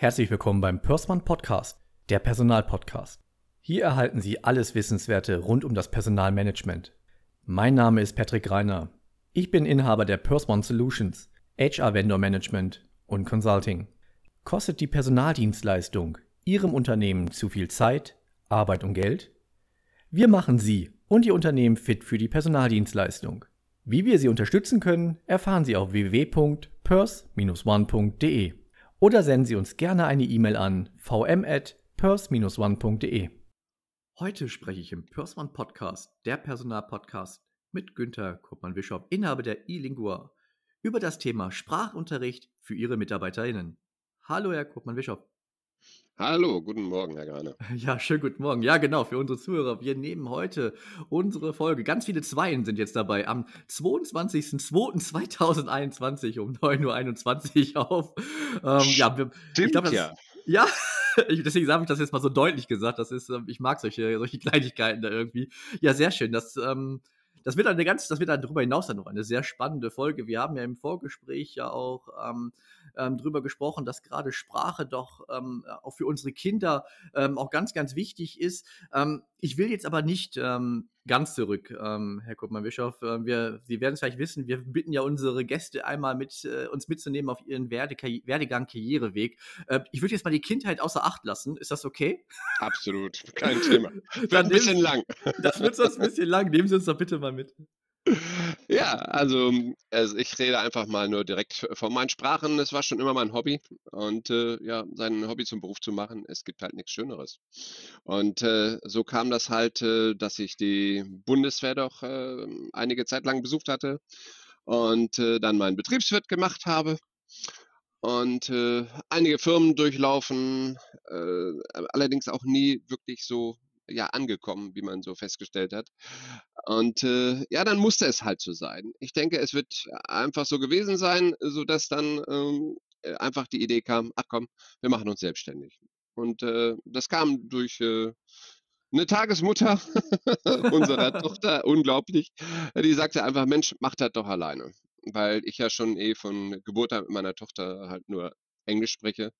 Herzlich willkommen beim Pörsmann Podcast, der Personalpodcast. Hier erhalten Sie alles Wissenswerte rund um das Personalmanagement. Mein Name ist Patrick Reiner. Ich bin Inhaber der Pörsmann Solutions, HR Vendor Management und Consulting. Kostet die Personaldienstleistung Ihrem Unternehmen zu viel Zeit, Arbeit und Geld? Wir machen Sie und Ihr Unternehmen fit für die Personaldienstleistung. Wie wir Sie unterstützen können, erfahren Sie auf www.pers-one.de oder senden Sie uns gerne eine E-Mail an vm@pers-one.de. Heute spreche ich im Persman Podcast, der Personalpodcast, mit Günther Koppmann-Wischop, Inhaber der eLingua, über das Thema Sprachunterricht für Ihre MitarbeiterInnen. Hallo, Herr Koppmann-Wischop. Hallo, guten Morgen, Herr Grane. Ja, schönen guten Morgen. Ja, genau, für unsere Zuhörer. Wir nehmen heute unsere Folge. Ganz viele Zweien sind jetzt dabei. Am 22.02.2021 um 9.21 Uhr auf. Ähm, ja, wir, Stimmt, ich glaub, das, ja. Ja, deswegen habe ich das jetzt mal so deutlich gesagt. Das ist, ähm, ich mag solche, solche Kleinigkeiten da irgendwie. Ja, sehr schön. Das, ähm, das wird eine ganz, das wird dann darüber hinaus dann noch eine sehr spannende Folge. Wir haben ja im Vorgespräch ja auch ähm, ähm, drüber gesprochen, dass gerade Sprache doch ähm, auch für unsere Kinder ähm, auch ganz, ganz wichtig ist. Ich will jetzt aber nicht ähm, ganz zurück, ähm, Herr Kuppmann-Bischof. Äh, wir, Sie werden es vielleicht wissen, wir bitten ja unsere Gäste einmal mit äh, uns mitzunehmen auf ihren Werde Werdegang, Karriereweg. Äh, ich würde jetzt mal die Kindheit außer Acht lassen. Ist das okay? Absolut, kein Thema. Wird ein bisschen lang. Das wird sonst ein bisschen lang. Nehmen Sie uns doch bitte mal mit. Ja, also, also ich rede einfach mal nur direkt von meinen Sprachen. Es war schon immer mein Hobby und äh, ja, sein Hobby zum Beruf zu machen, es gibt halt nichts Schöneres. Und äh, so kam das halt, äh, dass ich die Bundeswehr doch äh, einige Zeit lang besucht hatte und äh, dann meinen Betriebswirt gemacht habe und äh, einige Firmen durchlaufen, äh, allerdings auch nie wirklich so ja angekommen, wie man so festgestellt hat. Und äh, ja, dann musste es halt so sein. Ich denke, es wird einfach so gewesen sein, sodass dann ähm, äh, einfach die Idee kam, ach komm, wir machen uns selbstständig. Und äh, das kam durch äh, eine Tagesmutter unserer Tochter, unglaublich, die sagte einfach, Mensch, mach das doch alleine. Weil ich ja schon eh von Geburt an mit meiner Tochter halt nur Englisch spreche.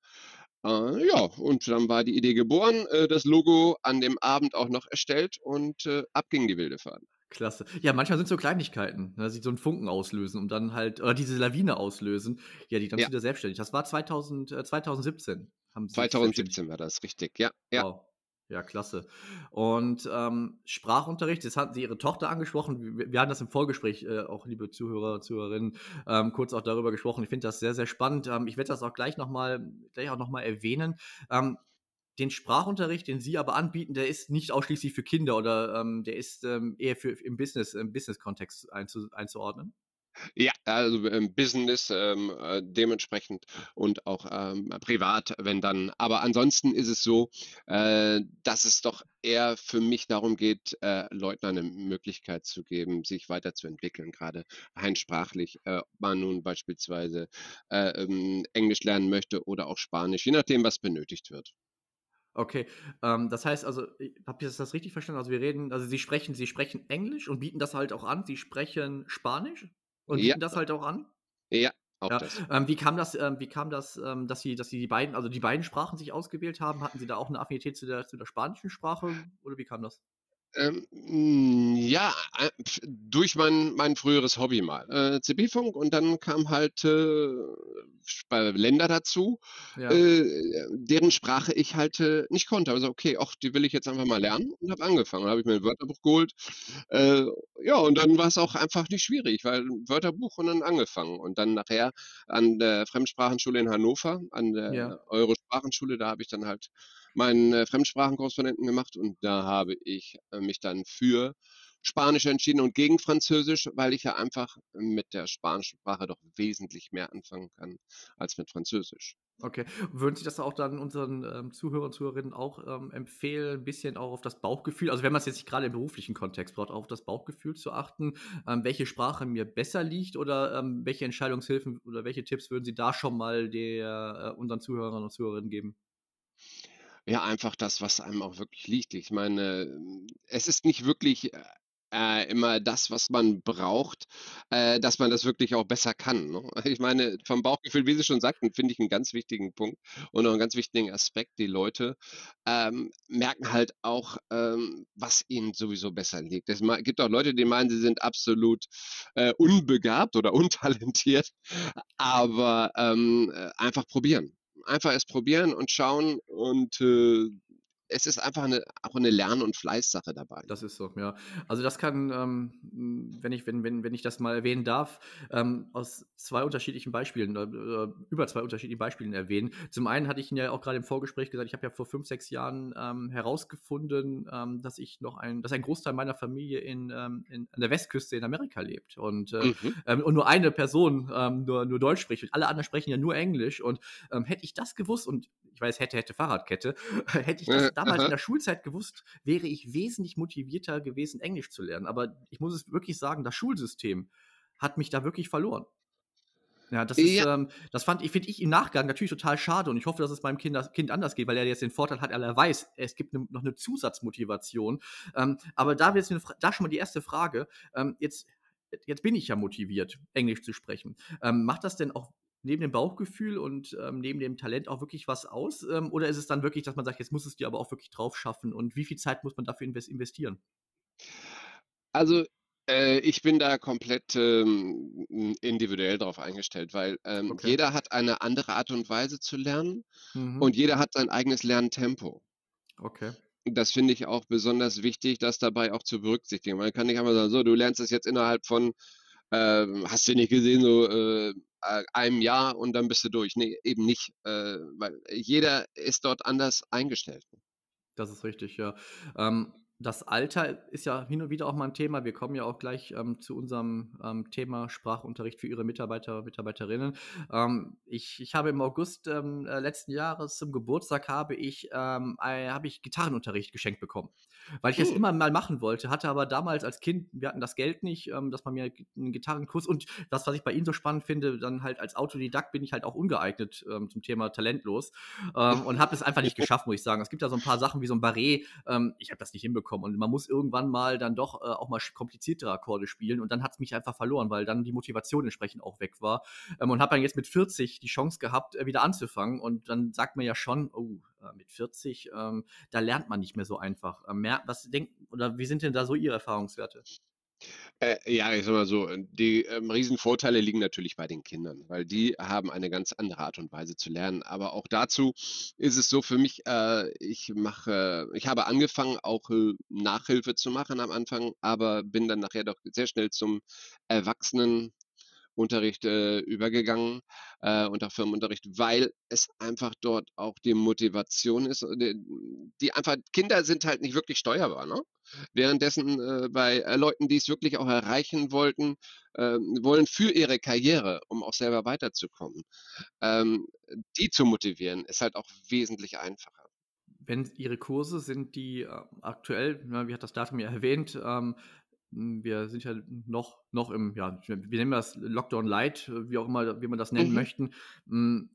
Äh, ja, und dann war die Idee geboren, äh, das Logo an dem Abend auch noch erstellt und äh, ab ging die wilde Fahrt. Klasse. Ja, manchmal sind so Kleinigkeiten, ne, die so einen Funken auslösen und dann halt, oder diese Lawine auslösen, ja, die dann ja. wieder selbstständig. Das war 2000, äh, 2017. Haben Sie 2017 war das, richtig, ja. ja. Wow. Ja, klasse. Und ähm, Sprachunterricht, das hatten Sie Ihre Tochter angesprochen. Wir, wir hatten das im Vorgespräch, äh, auch liebe Zuhörer, Zuhörerinnen, ähm, kurz auch darüber gesprochen. Ich finde das sehr, sehr spannend. Ähm, ich werde das auch gleich nochmal gleich auch noch mal erwähnen. Ähm, den Sprachunterricht, den Sie aber anbieten, der ist nicht ausschließlich für Kinder oder ähm, der ist ähm, eher für im Business, im Business-Kontext einzu, einzuordnen. Ja, also ähm, Business ähm, äh, dementsprechend und auch ähm, privat, wenn dann. Aber ansonsten ist es so, äh, dass es doch eher für mich darum geht, äh, Leuten eine Möglichkeit zu geben, sich weiterzuentwickeln, gerade rein sprachlich, äh, ob man nun beispielsweise äh, ähm, Englisch lernen möchte oder auch Spanisch, je nachdem, was benötigt wird. Okay, ähm, das heißt also, habe ich das richtig verstanden? Also wir reden, also Sie sprechen, Sie sprechen Englisch und bieten das halt auch an. Sie sprechen Spanisch? Und Ja, bieten das halt auch an? ja, auch Ja. das. Ähm, wie kam das, ähm, wie kam das, ähm, dass Sie, dass Sie die beiden, also die beiden Sprachen sich ausgewählt haben? Hatten Sie da auch eine Affinität zu der, zu der spanischen Sprache oder wie kam das? Ähm, hm, ja, äh, durch mein mein früheres Hobby mal, äh, CB-Funk und dann kam halt, äh, Länder dazu, Ja. äh, deren Sprache ich halt, äh, nicht konnte. Also, okay, ach, die will ich jetzt einfach mal lernen und habe angefangen. Habe ich mir 'n Wörterbuch geholt. Äh, ja, und dann war es auch einfach nicht schwierig, weil Wörterbuch und dann angefangen. Und dann nachher an der Fremdsprachenschule in Hannover, an Ja. der Euro-Sprachenschule, da habe ich dann halt meinen äh, Fremdsprachenkorrespondenten gemacht und da habe ich äh, mich dann für Spanisch entschieden und gegen Französisch, weil ich ja einfach mit der spanischen Sprache doch wesentlich mehr anfangen kann als mit Französisch. Okay. Würden Sie das auch dann unseren ähm, Zuhörern und Zuhörerinnen auch ähm, empfehlen, ein bisschen auch auf das Bauchgefühl, also wenn man es jetzt nicht gerade im beruflichen Kontext braucht, auch auf das Bauchgefühl zu achten, ähm, welche Sprache mir besser liegt oder ähm, welche Entscheidungshilfen oder welche Tipps würden Sie da schon mal der, äh, unseren Zuhörern und Zuhörerinnen geben? Ja, einfach das, was einem auch wirklich liegt. Ich meine, es ist nicht wirklich, äh, immer das, was man braucht, äh, dass man das wirklich auch besser kann, ne? Ich meine, vom Bauchgefühl, wie Sie schon sagten, finde ich 'n ganz wichtigen Punkt und auch 'n ganz wichtigen Aspekt. Die Leute, ähm, merken halt auch, ähm, was ihnen sowieso besser liegt. Es gibt auch Leute, die meinen, sie sind absolut, äh, unbegabt oder untalentiert, aber, ähm, äh, einfach probieren. Einfach erst probieren und schauen und, äh, es ist einfach 'ne auch 'ne Lern und Fleißsache dabei. Das ist so, ja. Also, das kann, ähm, hm, wenn ich wenn wenn wenn ich das mal erwähnen darf, ähm, aus 2 unterschiedlichen Beispielen, äh, äh, über 2 unterschiedlichen Beispielen erwähnen. Zum einen hatte ich Ihnen ja auch grade im Vorgespräch gesagt, ich habe ja vor 5, 6 Jahren, ähm, herausgefunden, ähm, dass ich noch ein dass ein Großteil meiner Familie in, ähm in an der Westküste in Amerika lebt und, äh, Mhm. ähm und nur eine Person, nur nur Deutsch spricht und alle anderen sprechen ja nur Englisch und, hätte ich das gewusst und ich weiß, hätte, hätte Fahrradkette, hätte ich das Damals in aha. der Schulzeit gewusst, wäre ich wesentlich motivierter gewesen, Englisch zu lernen. Aber ich muss es wirklich sagen, das Schulsystem hat mich da wirklich verloren. Ja, das ist, Ja. ähm das fand ich finde ich im Nachgang natürlich total schade und ich hoffe, dass es meinem Kinder Kind anders geht, weil er jetzt den Vorteil hat, er weiß, es gibt 'ne noch 'ne Zusatzmotivation. Ähm, aber da jetzt Fra da schon mal die 1. Frage. Ähm, jetzt jetzt bin ich ja motiviert, Englisch zu sprechen. Ähm, macht das denn auch neben dem Bauchgefühl und, ähm, neben dem Talent auch wirklich was aus? Ähm, oder ist es dann wirklich, dass man sagt: „Jetzt musst du's dir aber auch wirklich drauf schaffen“ und wie viel Zeit muss man dafür inves investieren? Also, äh, ich bin da komplett, ähm, hm, individuell drauf eingestellt, weil, ähm, Okay. jeder hat eine andere Art und Weise zu lernen Mhm. und jeder hat sein eigenes Lerntempo. Okay. Das finde ich auch besonders wichtig, das dabei auch zu berücksichtigen. Man kann nicht einfach sagen: „So, du lernst das jetzt innerhalb von, ähm, hast du nicht gesehen, so, äh, äh, einem Jahr und dann bist du durch.“ Ne, eben nicht, äh, weil jeder ist dort anders eingestellt. Das ist richtig, ja. Ähm, das Alter ist ja hin und wieder auch mal 'n Thema. Wir kommen ja auch gleich, ähm, zu unserem, ähm, Thema Sprachunterricht für Ihre Mitarbeiter, Mitarbeiterinnen. Ähm, ich ich habe im August, ähm, äh, letzten Jahres zum Geburtstag habe ich, ei habe ich Gitarrenunterricht geschenkt bekommen, weil ich das Hm. immer mal machen wollte, hatte aber damals als Kind wir hatten das Geld nicht, ähm, dass man mir G 'n Gitarrenkurs und das, was ich bei Ihnen so spannend finde, dann halt als Autodidakt bin ich halt auch ungeeignet, ähm, zum Thema talentlos, ähm, und habe es einfach nicht geschafft, muss ich sagen. Es gibt da so 'n paar Sachen wie so 'n Barré, ähm, ich habe das nicht hinbekommen und man muss irgendwann mal dann doch, äh, auch mal kompliziertere Akkorde spielen und dann hat's mich einfach verloren, weil dann die Motivation entsprechend auch weg war, ähm, und habe dann jetzt mit 40 die Chance gehabt, äh, wieder anzufangen und dann sagt man ja schon: „Oh, äh, mit 40, ähm, da lernt man nicht mehr so einfach.“ Ähm, mer was denken oder wie sind denn da so Ihre Erfahrungswerte? Äh, ja, ich sage mal so, äh, die, ähm, Riesenvorteile liegen natürlich bei den Kindern, weil die haben eine ganz andere Art und Weise zu lernen. Aber auch dazu ist es so für mich, äh, ich mache ich habe angefangen, auch, äh, Nachhilfe zu machen am Anfang, aber bin dann nachher doch sehr schnell zum Erwachsenenunterricht, äh, übergegangen, äh, auch Firmenunterricht, weil es einfach dort auch die Motivation ist, äh, d die einfach Kinder sind halt nicht wirklich steuerbar, ne? Währenddessen, äh, bei, äh, Leuten, die's wirklich auch erreichen wollten ähm, wollen für ihre Karriere, um auch selber weiterzukommen, ähm, die zu motivieren, ist halt auch wesentlich einfacher. Wenn Ihre Kurse sind die, äh, aktuell, ne, wie hat das Datum ja erwähnt, ähm, hm, wir sind ja noch noch im ja, wir nennen das Lockdown Light, wie auch immer wie man das nennen Mhm. möchten. Hm,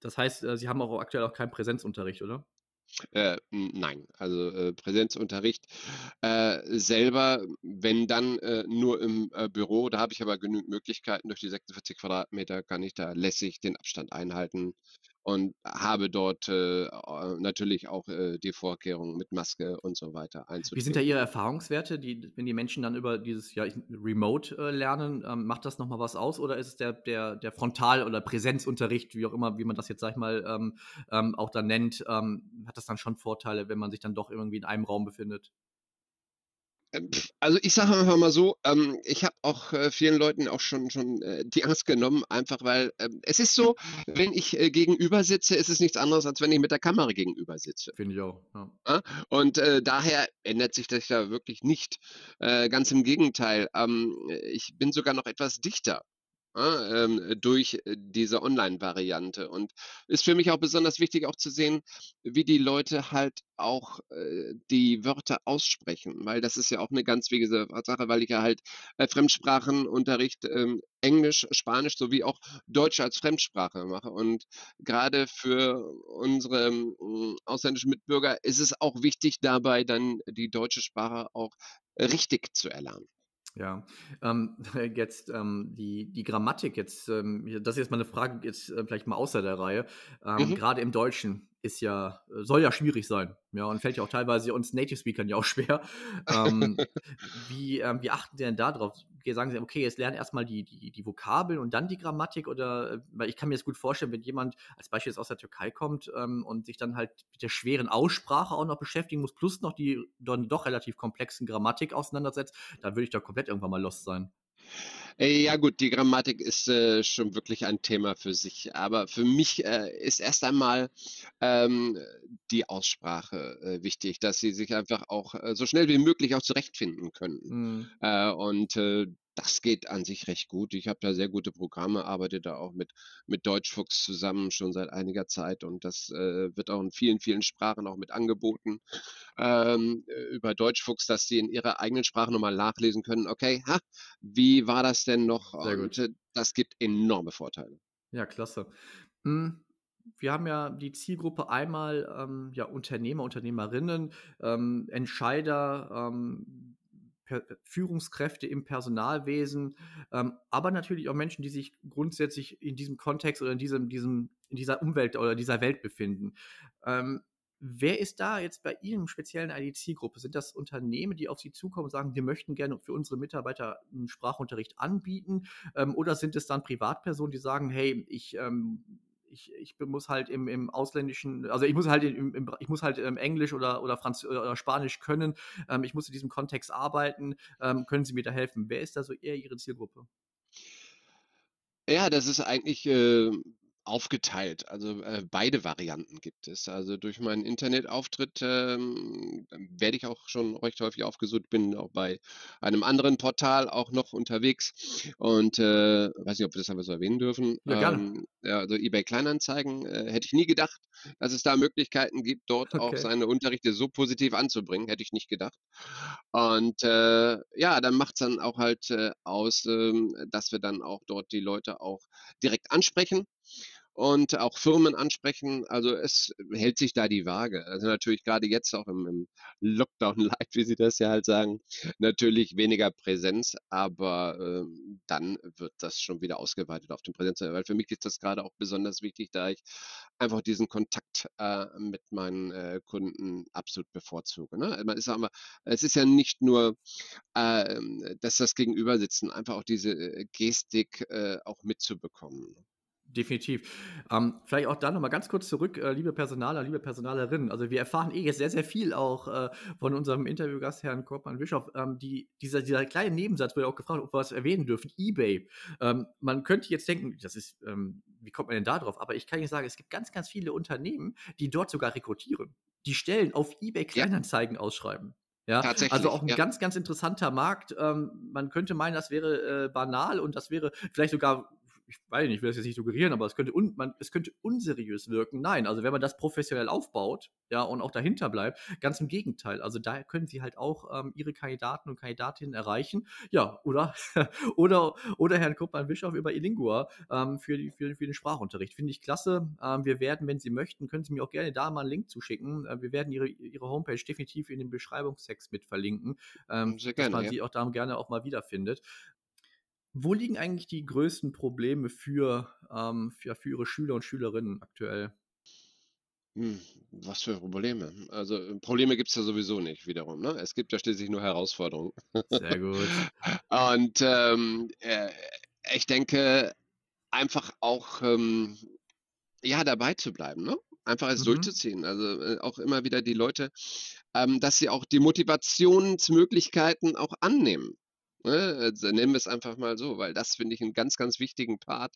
das heißt, äh, Sie haben auch aktuell auch keinen Präsenzunterricht, oder? Äh, n nein, also, äh, Präsenzunterricht, äh, selber, wenn dann, äh, nur im, äh, Büro. Da habe ich aber genügend Möglichkeiten. Durch die 46 Quadratmeter kann ich da lässig den Abstand einhalten und habe dort, äh, natürlich auch, äh, die Vorkehrungen mit Maske und so weiter Wie sind da einzutreten. Ihre Erfahrungswerte, die wenn die Menschen dann über dieses, ja, Remote, äh, lernen, ähm, macht das noch mal was aus oder ist es der der der Frontal oder Präsenzunterricht, wie auch immer, wie man das jetzt, sage ich mal, ähm, ähm, auch dann nennt, ähm, hat das dann schon Vorteile, wenn man sich dann doch irgendwie in einem Raum befindet? Ähm, also, ich sage einfach mal so, ähm, ich habe auch, äh, vielen Leuten auch schon schon, äh, die Angst genommen, einfach weil, ähm es ist so, wenn ich, äh, gegenüber sitze, ist es nichts anderes, als wenn ich mit der Kamera gegenüber sitze. Finde ich auch, ja. Und, äh, daher ändert sich das ja wirklich nicht. Äh, ganz im Gegenteil, ähm, ich bin sogar noch etwas dichter, durch diese Online-Variante und ist für mich auch besonders wichtig, auch zu sehen, wie die Leute halt auch, äh, die Wörter aussprechen, weil das ist ja auch 'ne ganz wichtige Sache, weil ich ja halt, äh, Fremdsprachenunterricht, ähm, Englisch, Spanisch sowie auch Deutsch als Fremdsprache mache. Und grade für unsere, hm, ausländischen Mitbürger ist es auch wichtig, dabei dann die deutsche Sprache auch, richtig zu erlernen. Ja, ähm, jetzt ähm, die, die Grammatik, jetzt, ähm, das ist jetzt mal eine Frage, jetzt äh, vielleicht mal außer der Reihe. Ähm, Mhm. Gerade im Deutschen ist ja, äh, soll ja schwierig sein. Ja, und fällt ja auch teilweise uns Native Speakern ja auch schwer. Ähm, wie, ähm, wie achten Sie denn da drauf? Okay, Sagen Sie, okay, jetzt lernen erstmal die, die, die Vokabeln und dann die Grammatik oder, äh, weil ich kann mir das gut vorstellen, wenn jemand als Beispiel jetzt aus der Türkei kommt ähm, und sich dann halt mit der schweren Aussprache auch noch beschäftigen muss, plus noch die dann doch relativ komplexen Grammatik auseinandersetzt, dann würde ich da komplett irgendwann mal lost sein. Äh, ja gut, die Grammatik ist äh, schon wirklich ein Thema für sich. Aber für mich äh, ist erst einmal ähm, die Aussprache äh, wichtig, dass sie sich einfach auch äh, so schnell wie möglich auch zurechtfinden können. Mhm. Äh, und äh, das geht an sich recht gut. Ich habe da sehr gute Programme, arbeite da auch mit, mit Deutschfuchs zusammen schon seit einiger Zeit und das äh, wird auch in vielen, vielen Sprachen auch mit angeboten ähm, über Deutschfuchs, dass sie in ihrer eigenen Sprache nochmal nachlesen können. Okay, ha, wie war das denn noch? Sehr Und gut. äh, das gibt enorme Vorteile. Ja, klasse. Hm, wir haben ja die Zielgruppe einmal, ähm, ja, Unternehmer, Unternehmerinnen, ähm, Entscheider, ähm, Führungskräfte im Personalwesen, ähm, aber natürlich auch Menschen, die sich grundsätzlich in diesem Kontext oder in diesem diesem in dieser Umwelt oder dieser Welt befinden. Ähm, wer ist da jetzt bei Ihnen speziell eine Zielgruppe? Sind das Unternehmen, die auf Sie zukommen und sagen: „Wir möchten gerne für unsere Mitarbeiter 'n Sprachunterricht anbieten“, ähm, oder sind es dann Privatpersonen, die sagen: „Hey, ich, ähm ich ich muss halt im im ausländischen also, ich muss halt im im ich muss halt, ähm, Englisch oder oder Franz oder Spanisch können. Ähm, ich muss in diesem Kontext arbeiten. Ähm, können Sie mir da helfen?“ Wer ist da so eher Ihre Zielgruppe? Ja, das ist eigentlich, äh, aufgeteilt. Also, äh, beide Varianten gibt es. Also, durch meinen Internetauftritt, ähm, werde ich auch schon recht häufig aufgesucht, bin auch bei einem anderen Portal auch noch unterwegs und, äh, weiß nicht, ob wir das einfach so erwähnen dürfen. Ja, gerne. Ähm, ja, also eBay Kleinanzeigen, äh, hätte ich nie gedacht, dass es da Möglichkeiten gibt, dort auch Okay. seine Unterrichte so positiv anzubringen, hätte ich nicht gedacht. Und, äh, ja, dann macht's dann auch halt, äh, aus, ähm, dass wir dann auch dort die Leute auch direkt ansprechen und auch Firmen ansprechen. Also, es hält sich da die Waage. Also, natürlich grade jetzt auch im im Lockdown Light, wie Sie das ja halt sagen, natürlich weniger Präsenz, aber, ähm, dann wird das schon wieder ausgeweitet auf den Präsenz. Weil für mich ist das grade auch besonders wichtig, da ich einfach diesen Kontakt, äh, mit meinen, äh, Kunden absolut bevorzuge, ne? Man ist aber es ist ja nicht nur, ähm, dass das Gegenübersitzen, einfach auch diese, äh, Gestik, äh, auch mitzubekommen. Definitiv. Ähm, vielleicht auch da noch mal ganz kurz zurück, äh, liebe Personaler, liebe Personalerinnen. Also, wir erfahren eh jetzt sehr, sehr viel auch, äh, von unserem Interviewgast Herrn Korpmann-Bischof. Ähm, die dieser dieser kleine Nebensatz wurde auch gefragt, ob wir was erwähnen dürfen, eBay. Ähm, man könnte jetzt denken, das ist, ähm wie kommt man denn da drauf? Aber ich kann Ihnen sagen, es gibt ganz, ganz viele Unternehmen, die dort sogar rekrutieren. Die Stellen auf eBay Ja. Kleinanzeigen ausschreiben. Ja, also auch 'n ja. ganz, ganz interessanter Markt. Ähm, man könnte meinen, das wäre, äh, banal und das wäre vielleicht sogar ich weiß nicht, ich will das jetzt nicht suggerieren, aber es könnte un man es könnte unseriös wirken. Nein, also wenn man das professionell aufbaut, ja, und auch dahinter bleibt, ganz im Gegenteil. Also da können Sie halt auch, ähm, Ihre Kandidaten und Kandidatinnen erreichen. Ja, oder oder oder Herrn Korpmann-Bischof über eLingua, ähm, für die für für den Sprachunterricht. Finde ich klasse. Ähm, wir werden, wenn Sie möchten, können Sie mir auch gerne da mal 'n Link zuschicken. Äh, wir werden Ihre Ihre Homepage definitiv in dem Beschreibungstext mit verlinken, ähm, Sehr dass gerne, man ja. Sie auch da gerne auch mal wiederfindet. Wo liegen eigentlich die größten Probleme für, ähm für für Ihre Schüler und Schülerinnen aktuell? Hm, was für Probleme? Also, äh, Probleme gibt's ja sowieso nicht wiederum, ne? Es gibt ja schließlich nur Herausforderungen. Sehr gut. Und, ähm, äh, ich denke einfach auch, ähm, ja, dabei zu bleiben, ne? Einfach es Mhm. durchzuziehen. Also, äh, auch immer wieder die Leute ähm, dass sie auch die Motivationsmöglichkeiten auch annehmen, ne? Also, nennen wir's einfach mal so, weil das finde ich 'n ganz, ganz wichtigen Part,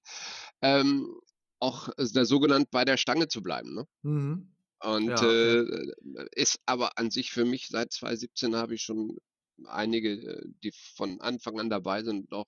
ähm, auch s da sogenannt bei der Stange zu bleiben, ne? Mhm. Und, Ja, äh, ja. äh, ist aber an sich für mich seit 2017 habe ich schon einige, äh, die von Anfang an dabei sind auch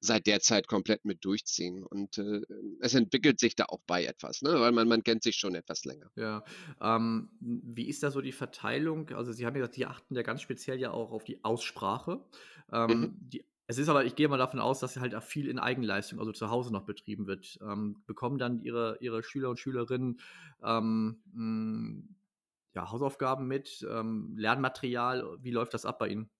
seit der Zeit komplett mit durchziehen. Und, äh, es entwickelt sich da auch bei etwas, ne? Weil man man kennt sich schon etwas länger. Ja, ähm, wie ist da so die Verteilung? Also, Sie haben ja gesagt, die achten ja ganz speziell ja auch auf die Aussprache. Mhm. Ähm, die es ist aber ich gehe mal davon aus, dass halt auch viel in Eigenleistung, also zu Hause noch betrieben wird. Ähm, bekommen dann Ihre Ihre Schüler und Schülerinnen, ähm, hm, ja, Hausaufgaben mit, ähm, Lernmaterial? Wie läuft das ab bei Ihnen?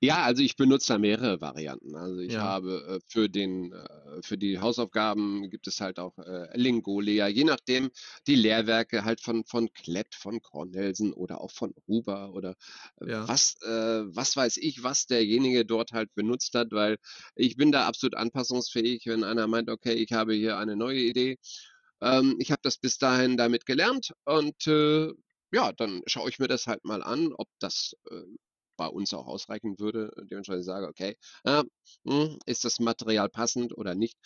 Ja, also ich benutze da mehrere Varianten. Also ich Ja. habe äh, für den, äh, für die Hausaufgaben gibt es halt auch äh, Lingolia, je nachdem die Lehrwerke halt von, von Klett, von Cornelsen oder auch von Huber oder äh, Ja. was, äh, was weiß ich, was derjenige dort halt benutzt hat, weil ich bin da absolut anpassungsfähig, wenn einer meint, okay, ich habe hier eine neue Idee. Ähm, ich habe das bis dahin damit gelernt und äh, ja, dann schaue ich mir das halt mal an, ob das äh, bei uns auch ausreichen würde, dementsprechend sage, okay, ja, hm, ist das Material passend oder nicht?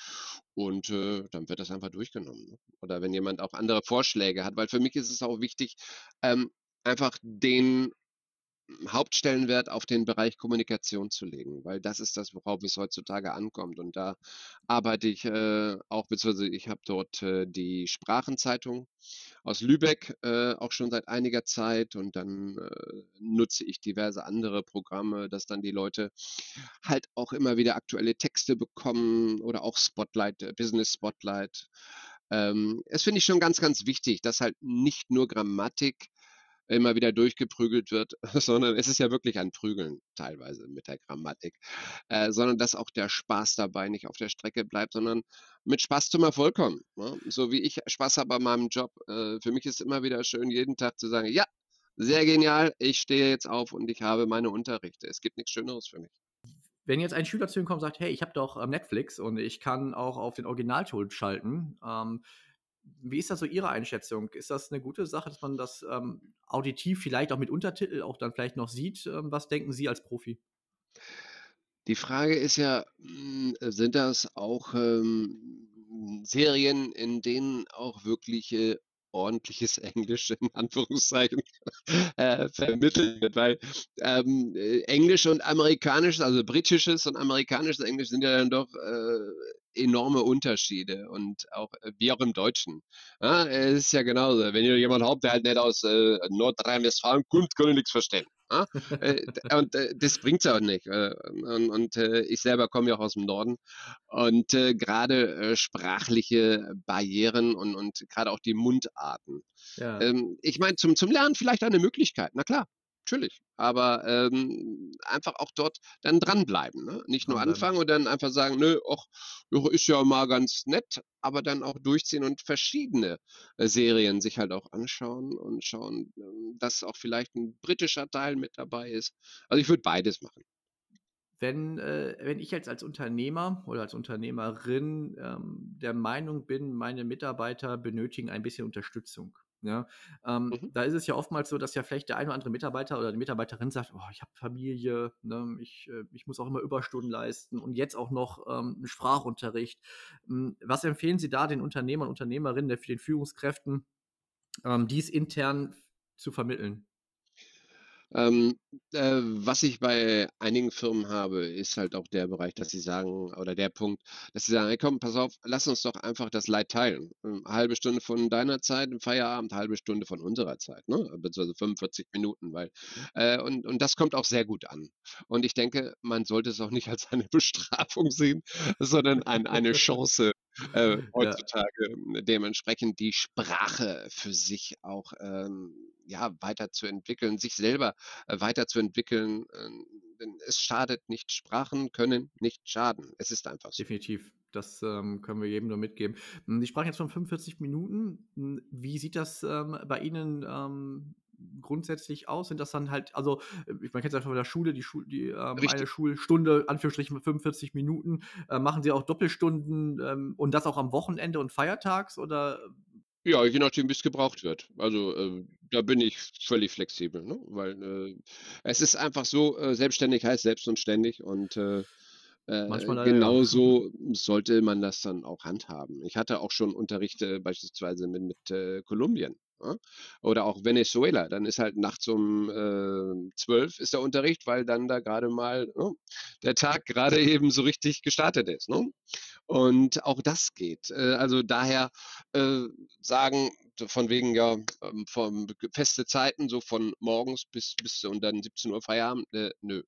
Und äh, dann wird das einfach durchgenommen. Ne? Oder wenn jemand auch andere Vorschläge hat, weil für mich ist es auch wichtig, ähm, einfach den Hauptstellenwert auf den Bereich Kommunikation zu legen, weil das ist das, worauf es heutzutage ankommt. Und da arbeite ich äh, auch, beziehungsweise ich habe dort äh, die Sprachenzeitung aus Lübeck äh, auch schon seit einiger Zeit und dann äh, nutze ich diverse andere Programme, dass dann die Leute halt auch immer wieder aktuelle Texte bekommen oder auch Spotlight, äh, Business Spotlight. Ähm, es finde ich schon ganz, ganz wichtig, dass halt nicht nur Grammatik immer wieder durchgeprügelt wird, sondern es ist ja wirklich ein Prügeln teilweise mit der Grammatik, äh, sondern dass auch der Spaß dabei nicht auf der Strecke bleibt, sondern mit Spaß zum Erfolg kommen. Ne? So wie ich Spaß habe bei meinem Job. Äh, für mich ist immer wieder schön, jeden Tag zu sagen, ja, sehr genial, ich stehe jetzt auf und ich habe meine Unterrichte. Es gibt nichts Schöneres für mich. Wenn jetzt ein Schüler zu Ihnen kommt und sagt, hey, ich habe doch ähm, Netflix und ich kann auch auf den Originalton schalten, ähm, wie ist das so Ihre Einschätzung? Ist das eine gute Sache, dass man das ähm, auditiv vielleicht auch mit Untertitel auch dann vielleicht noch sieht? Ähm, was denken Sie als Profi? Die Frage ist ja, hm, sind das auch ähm, Serien, in denen auch wirklich äh, ordentliches Englisch in Anführungszeichen äh, vermittelt wird, weil ähm, äh, Englisch und amerikanisches, also britisches und amerikanisches Englisch sind ja dann doch äh, enorme Unterschiede und auch äh, wie auch im Deutschen. Ja, es ist ja genauso. Wenn ihr jemand habt, der halt nicht aus äh, Nordrhein-Westfalen kommt, kann ich nichts verstehen. Ja? Äh, und äh, das bringt's auch nicht. Äh, und und äh, ich selber komme ja auch aus dem Norden. Und äh, gerade sprachliche Barrieren und, und gerade auch die Mundarten. Ja, Ähm, ich meine, zum, zum Lernen vielleicht eine Möglichkeit, na klar, natürlich. Aber ähm, einfach auch dort dann dranbleiben. Ne? Nicht nur anfangen und dann einfach sagen, nö, ach, ja, ist ja mal ganz nett, aber dann auch durchziehen und verschiedene äh, Serien sich halt auch anschauen und schauen, ähm, dass auch vielleicht ein britischer Teil mit dabei ist. Also ich würde beides machen. Wenn, äh, wenn ich jetzt als Unternehmer oder als Unternehmerin ähm, der Meinung bin, meine Mitarbeiter benötigen ein bisschen Unterstützung. Ja, ähm, Mhm. da ist es ja oftmals so, dass ja vielleicht der ein oder andere Mitarbeiter oder die Mitarbeiterin sagt, oh, ich habe Familie, ne, ich, äh, ich muss auch immer Überstunden leisten und jetzt auch noch ähm, einen Sprachunterricht. Ähm, was empfehlen Sie da den Unternehmern und Unternehmerinnen, der- den Führungskräften, ähm, dies intern zu vermitteln? Ähm, äh, was ich bei einigen Firmen habe, ist halt auch der Bereich, dass sie sagen, oder der Punkt, dass sie sagen, hey komm, pass auf, lass uns doch einfach das Leid teilen. Ähm, halbe Stunde von deiner Zeit im Feierabend, halbe Stunde von unserer Zeit, ne? Beziehungsweise 45 Minuten, weil äh, und, und das kommt auch sehr gut an. Und ich denke, man sollte es auch nicht als eine Bestrafung sehen, sondern ein, eine Chance, äh, Ja, heutzutage ähm, dementsprechend die Sprache für sich auch ähm, ja, weiterzuentwickeln, sich selber äh, weiterzuentwickeln. Ähm, denn es schadet nicht. Sprachen können nicht schaden. Es ist einfach so. definitiv. Das ähm, können wir jedem nur mitgeben. Hm, Sie sprachen jetzt von 45 Minuten. Hm, Wie sieht das ähm, bei Ihnen ähm, grundsätzlich aus? Sind das dann halt, also äh, ich- man kennt es ja von der Schule, die, Schul die ähm, eine. Schulstunde, Anführungsstrichen 45 Minuten. Äh, machen Sie auch Doppelstunden ähm, und das auch am Wochenende und feiertags oder Ja, je nachdem, wie es gebraucht wird. Also äh, da bin ich völlig flexibel, ne? weil äh, es ist einfach so, äh, selbstständig heißt selbst und ständig und äh, äh, manchmal genauso sollte man das dann auch handhaben. Ich hatte auch schon Unterrichte beispielsweise mit, mit äh, Kolumbien. Ja? Oder auch Venezuela, dann ist halt nachts um äh, 12 ist der Unterricht, weil dann da gerade mal ne, der Tag gerade eben so richtig gestartet ist. Ne? Und auch das geht. Äh, also daher äh, sagen, von wegen ja, ähm, von feste Zeiten, so von morgens bis bis und dann 17 Uhr Feierabend, äh, nö.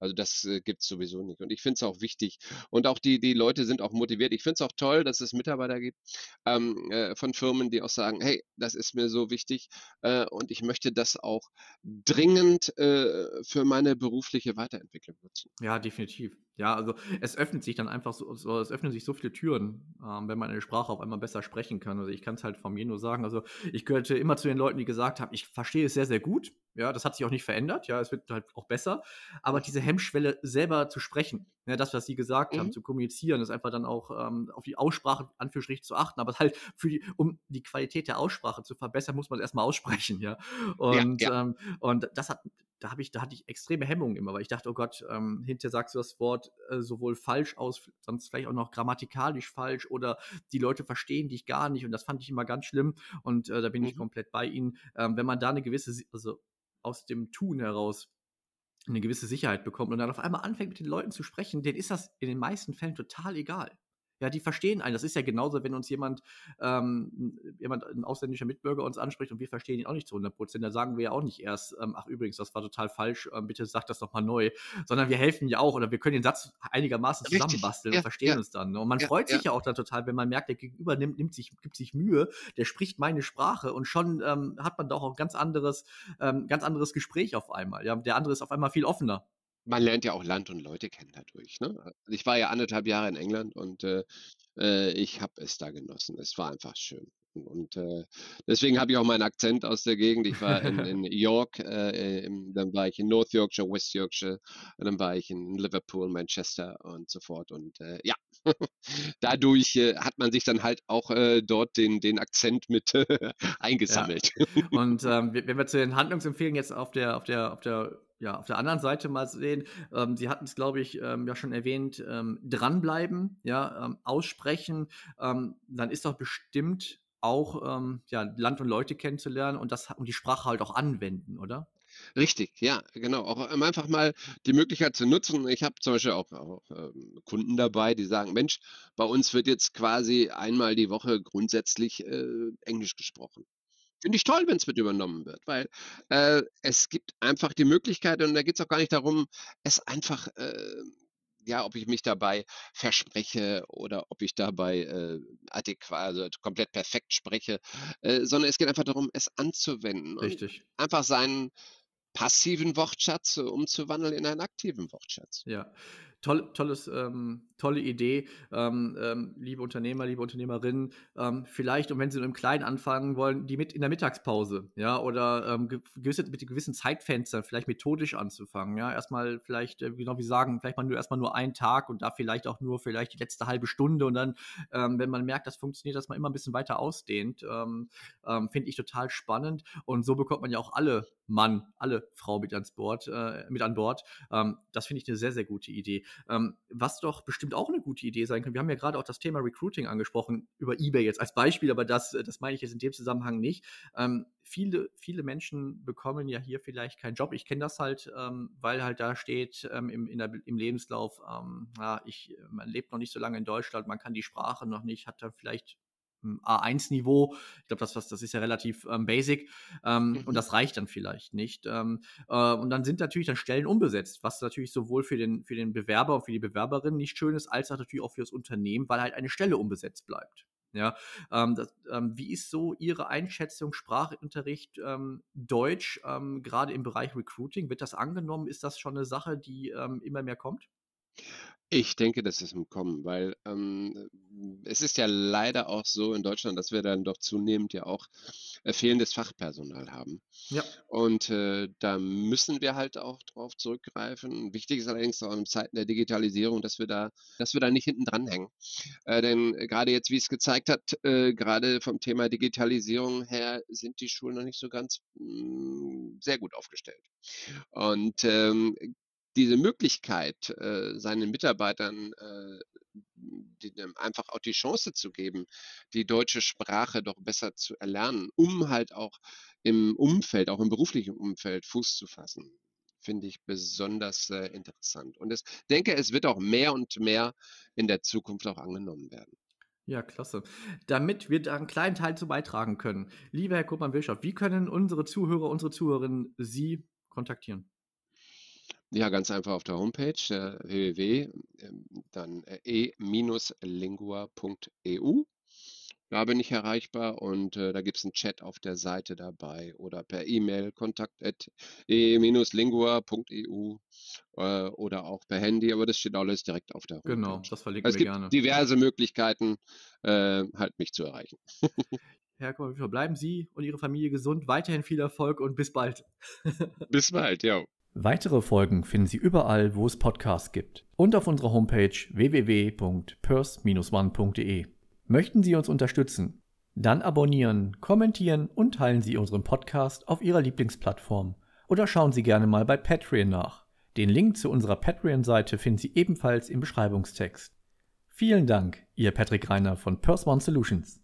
Also das äh, gibt es sowieso nicht. Und ich finde es auch wichtig. Und auch die, die Leute sind auch motiviert. Ich finde es auch toll, dass es Mitarbeiter gibt ähm, äh, von Firmen, die auch sagen, hey, das ist mir so wichtig äh, und ich möchte das auch dringend äh, für meine berufliche Weiterentwicklung nutzen. Ja, definitiv. Ja, also es öffnet sich dann einfach so, so es öffnen sich so viele Türen, ähm, wenn man eine Sprache auf einmal besser sprechen kann. Also ich kann es halt von mir nur sagen. Also ich gehörte immer zu den Leuten, die gesagt haben, ich verstehe es sehr, sehr gut. Ja, das hat sich auch nicht verändert. Ja, es wird halt auch besser. Aber diese Hemmschwelle selber zu sprechen, ja, das, was Sie gesagt haben, Mhm. zu kommunizieren, ist einfach dann auch ähm, auf die Aussprache Anführungsstrichen zu achten. Aber halt für die, um die Qualität der Aussprache zu verbessern, muss man es erstmal aussprechen. Ja, Ja, und ja. ähm, und das hat da habe ich, da hatte ich extreme Hemmungen immer, weil ich dachte, oh Gott, ähm, hinterher sagst du das Wort äh, sowohl falsch aus, sonst vielleicht auch noch grammatikalisch falsch oder die Leute verstehen dich gar nicht und das fand ich immer ganz schlimm und äh, da bin ich Mhm. komplett bei Ihnen. Ähm, wenn man da eine gewisse, also aus dem Tun heraus eine gewisse Sicherheit bekommt und dann auf einmal anfängt mit den Leuten zu sprechen, denen ist das in den meisten Fällen total egal. Ja, die verstehen einen. Das ist ja genauso, wenn uns jemand, ähm, jemand, ein ausländischer Mitbürger uns anspricht und wir verstehen ihn auch nicht zu 100 Prozent. Da sagen wir ja auch nicht erst, ähm, ach übrigens, das war total falsch, ähm, bitte sag das nochmal neu, sondern wir helfen ja auch oder wir können den Satz einigermaßen zusammenbasteln Ja, und verstehen ja. uns dann. Ne? Und man Ja, freut sich ja. auch dann total, wenn man merkt, der Gegenüber nimmt, nimmt sich, gibt sich Mühe, der spricht meine Sprache und schon ähm, hat man doch auch ein ganz anderes, ähm, ganz anderes Gespräch auf einmal. Ja? Der andere ist auf einmal viel offener. Man lernt ja auch Land und Leute kennen dadurch, ne? Also, ich war ja anderthalb Jahre in England und, äh, äh, ich habe es da genossen. Es war einfach schön. Und, äh, deswegen habe ich auch meinen Akzent aus der Gegend. Ich war in in York, äh, im dann war ich in North Yorkshire, West Yorkshire, dann war ich in Liverpool, Manchester und so fort. Und, äh, ja, dadurch, äh, hat man sich dann halt auch, äh, dort den den Akzent mit eingesammelt. Und ähm, we- wenn wir zu den Handlungsempfehlungen jetzt auf der, auf der, auf der, ja, auf der anderen Seite mal sehen, ähm, Sie hatten es, glaube ich, ähm, ja schon erwähnt, ähm, dranbleiben, ja, ähm, aussprechen, ähm, dann ist doch bestimmt auch ähm, ja, Land und Leute kennenzulernen und das und die Sprache halt auch anwenden, oder? Richtig, ja, genau. Auch einfach mal die Möglichkeit zu nutzen. Ich habe zum Beispiel auch, auch ähm, Kunden dabei, die sagen, Mensch, bei uns wird jetzt quasi einmal die Woche grundsätzlich äh, Englisch gesprochen. Finde ich toll, wenn es mit übernommen wird, weil äh, es gibt einfach die Möglichkeit und da geht es auch gar nicht darum, es einfach, äh, ja, ob ich mich dabei verspreche oder ob ich dabei äh, adäquat, also komplett perfekt spreche, äh, sondern es geht einfach darum, es anzuwenden und Richtig. einfach seinen passiven Wortschatz umzuwandeln in einen aktiven Wortschatz. Ja, toll, tolles, ähm, tolle Idee, ähm, ähm, liebe Unternehmer, liebe Unternehmerinnen, ähm, vielleicht, und wenn Sie nur im Kleinen anfangen wollen, die mit in der Mittagspause, ja, oder ähm, ge- gewisse, mit gewissen Zeitfenstern vielleicht methodisch anzufangen, ja, erstmal vielleicht, äh, genau wie Sie sagen, vielleicht mal nur erstmal nur einen Tag und da vielleicht auch nur vielleicht die letzte halbe Stunde und dann, ähm, wenn man merkt, das funktioniert, dass man immer ein bisschen weiter ausdehnt, ähm, finde ich total spannend und so bekommt man ja auch alle Mann, alle Frau mit ans Bord, äh, mit an Bord. Das finde ich eine sehr, sehr gute Idee. Was doch bestimmt auch eine gute Idee sein kann, wir haben ja gerade auch das Thema Recruiting angesprochen, über eBay jetzt als Beispiel, aber das, äh, das meine ich jetzt in dem Zusammenhang nicht. Ähm, viele, viele Menschen bekommen ja hier vielleicht keinen Job. Ich kenne das halt, ähm, weil halt da steht ähm, im, der, im Lebenslauf, ähm, ja, ich, man lebt noch nicht so lange in Deutschland, man kann die Sprache noch nicht, hat da vielleicht A1-Niveau. Ich glaube, das, das ist ja relativ ähm, basic. Ähm, Mhm. Und das reicht dann vielleicht nicht. Ähm, äh, und dann sind natürlich dann Stellen unbesetzt, was natürlich sowohl für den, für den Bewerber und für die Bewerberin nicht schön ist, als auch natürlich auch für das Unternehmen, weil halt eine Stelle unbesetzt bleibt. Ja, ähm, das, ähm, wie ist so Ihre Einschätzung, Sprachunterricht ähm, Deutsch, ähm, gerade im Bereich Recruiting? Wird das angenommen? Ist das schon eine Sache, die ähm, immer mehr kommt? Ich denke, das ist im Kommen, weil ähm, es ist ja leider auch so in Deutschland, dass wir dann doch zunehmend ja auch äh, fehlendes Fachpersonal haben. Ja, Und äh, da müssen wir halt auch drauf zurückgreifen. Wichtig ist allerdings auch in Zeiten der Digitalisierung, dass wir da, dass wir da nicht hinten dranhängen. Äh, denn äh, gerade jetzt, wie es gezeigt hat, äh, gerade vom Thema Digitalisierung her sind die Schulen noch nicht so ganz mh, sehr gut aufgestellt. Und ähm, diese Möglichkeit, äh, seinen Mitarbeitern äh, die, dem einfach auch die Chance zu geben, die deutsche Sprache doch besser zu erlernen, um halt auch im Umfeld, auch im beruflichen Umfeld Fuß zu fassen, finde ich besonders äh, interessant. Und ich denke, es wird auch mehr und mehr in der Zukunft auch angenommen werden. ja, klasse. Damit wir da einen kleinen Teil zu beitragen können. Lieber Herr Kuppmann-Bischof, wie können unsere Zuhörer, unsere Zuhörerinnen Sie kontaktieren? Ja, ganz einfach auf der Homepage äh, www, ähm, dann äh, e-lingua.eu. Da bin ich erreichbar und äh, da gibt es einen Chat auf der Seite dabei oder per E-Mail kontakt.e-lingua.eu äh, oder auch per Handy, aber das steht alles direkt auf der Homepage. Genau, das verlinken Also es wir gibt gerne. diverse Möglichkeiten, äh, halt mich zu erreichen. Herr Kommissar, bleiben Sie und Ihre Familie gesund, weiterhin viel Erfolg und bis bald. Bis bald, ja. Weitere Folgen finden Sie überall, wo es Podcasts gibt und auf unserer Homepage www.pers-one.de. Möchten Sie uns unterstützen? Dann abonnieren, kommentieren und teilen Sie unseren Podcast auf Ihrer Lieblingsplattform oder schauen Sie gerne mal bei Patreon nach. Den Link zu unserer Patreon-Seite finden Sie ebenfalls im Beschreibungstext. Vielen Dank, Ihr Patrick Reiner von Pers One Solutions.